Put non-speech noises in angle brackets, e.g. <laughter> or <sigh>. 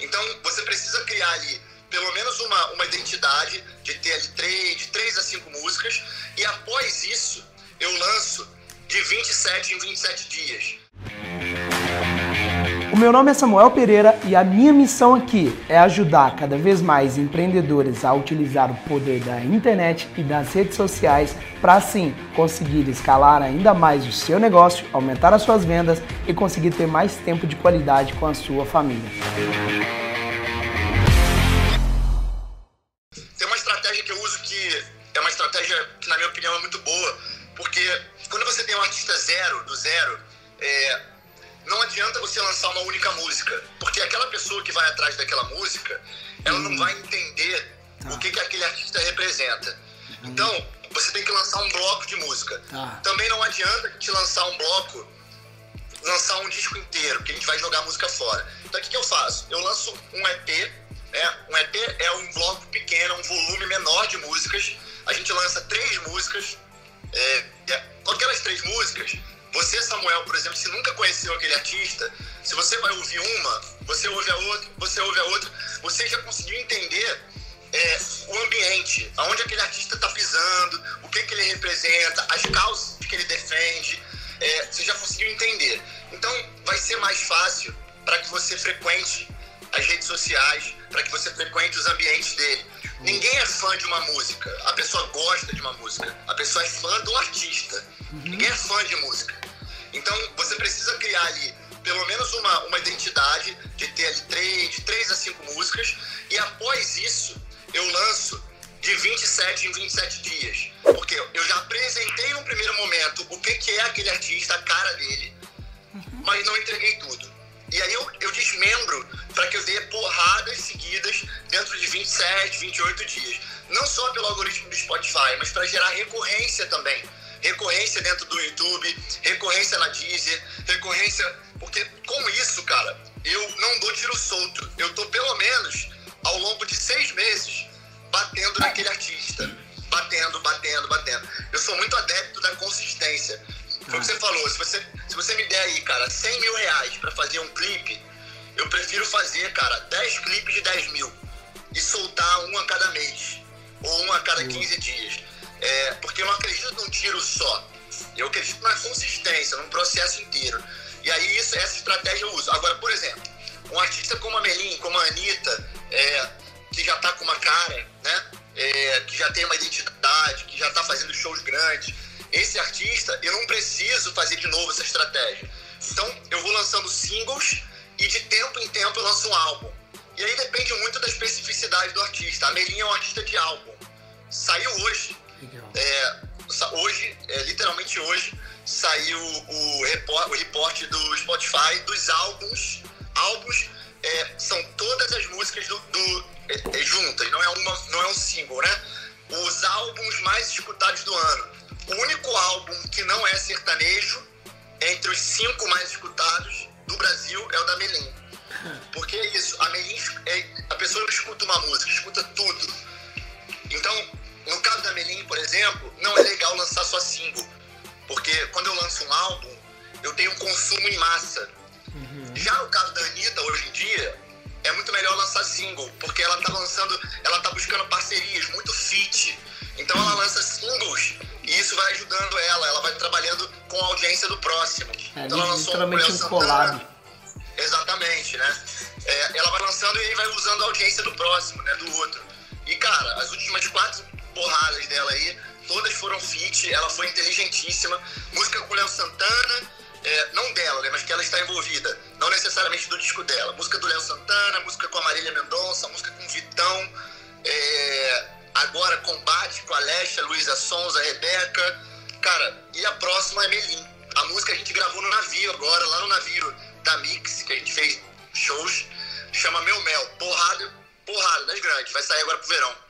Então você precisa criar ali pelo menos uma, uma identidade de ter ali três, de três a cinco músicas e após isso eu lanço de 27 em 27 dias. Meu nome é Samuel Pereira e a minha missão aqui é ajudar cada vez mais empreendedores a utilizar o poder da internet e das redes sociais para assim conseguir escalar ainda mais o seu negócio, aumentar as suas vendas e conseguir ter mais tempo de qualidade com a sua família. Tem uma estratégia que eu uso que é uma estratégia que na minha opinião é muito boa, porque quando você tem um artista zero, do zero, é, não adianta você lançar uma única música, porque aquela pessoa que vai atrás daquela música, ela não vai entender tá. o que, que aquele artista representa. Uhum. Então, você tem que lançar um bloco de música. Tá. Também não adianta te lançar um bloco, lançar um disco inteiro, porque a gente vai jogar música fora. Então, o que, que eu faço? Eu lanço um EP, né? um EP é um bloco pequeno, um volume menor de músicas. A gente lança três músicas. É, é, com aquelas três músicas, você, Samuel, por exemplo, se nunca conheceu aquele artista, se você vai ouvir uma, você ouve a outra, você ouve a outra, você já conseguiu entender é, o ambiente, aonde aquele artista está pisando, o que, que ele representa, as causas que ele defende, é, você já conseguiu entender. Então, vai ser mais fácil para que você frequente as redes sociais, para que você frequente os ambientes dele. Ninguém é fã de uma música, a pessoa gosta de uma música, a pessoa é fã do artista. Uhum. Ninguém é fã de música. Então você precisa criar ali pelo menos uma, uma identidade de ter ali três, de três a cinco músicas e após isso eu lanço de 27 em 27 dias. Porque eu já apresentei no primeiro momento o que, que é aquele artista, a cara dele, uhum. mas não entreguei tudo. E aí eu, eu desmembro para que eu dê porradas seguidas dentro de 27, 28 dias. Não só pelo algoritmo do Spotify, mas para gerar recorrência também recorrência dentro do YouTube, recorrência na Deezer, recorrência. Porque com isso, cara, eu não dou tiro solto. Eu tô pelo menos ao longo de seis meses batendo naquele artista. Batendo, batendo, batendo. Eu sou muito adepto da consistência. Foi o que você falou, se você, se você me der aí, cara, 100 mil reais pra fazer um clipe, eu prefiro fazer, cara, 10 clipes de 10 mil e soltar um a cada mês ou um a cada 15 dias. É, porque eu não acredito num tiro só. Eu acredito na consistência, num processo inteiro. E aí isso, essa estratégia eu uso. Agora, por exemplo, um artista como a Melim, como a Anitta, é, que já está com uma cara, né? É, que já tem uma identidade, que já está fazendo shows grandes. Esse artista, eu não preciso fazer de novo essa estratégia. Então, eu vou lançando singles e de tempo em tempo eu lanço um álbum. E aí depende muito da especificidade do artista. A Melim é um artista de álbum. Saiu hoje. É, hoje, é, literalmente hoje, saiu o, report, o reporte do Spotify dos álbuns. Álbuns é, são todas as músicas do, do é, é, juntas, não é, uma, não é um single, né? Os álbuns mais escutados do ano. O único álbum que não é sertanejo, entre os cinco mais escutados do Brasil, é o da Melim. <laughs> Porque é isso, a Melim, é, a pessoa não escuta uma música, escuta tudo. Só single. Porque quando eu lanço um álbum, eu tenho um consumo em massa. Uhum. Já no caso da Anitta, hoje em dia, é muito melhor lançar single, porque ela tá lançando, ela tá buscando parcerias, muito fit. Então ela lança singles e isso vai ajudando ela, ela vai trabalhando com a audiência do próximo. É, então ela lançou literalmente um collab. Exatamente, né? É, ela vai lançando e vai usando a audiência do próximo, né? Do outro. E, cara, as últimas quatro porradas dela aí, todas foram fit, ela foi inteligentíssima. Música com o Léo Santana, é, não dela, né, mas que ela está envolvida, não necessariamente do disco dela. Música do Léo Santana, música com a Marília Mendonça, música com o Vitão, é, agora Combate com a Alexa, Luísa Sonza, Rebeca. Cara, e a próxima é Melim. A música a gente gravou no navio agora, lá no navio da Mix, que a gente fez shows, chama Meu Mel. Porrada, porrada das grandes, vai sair agora pro verão.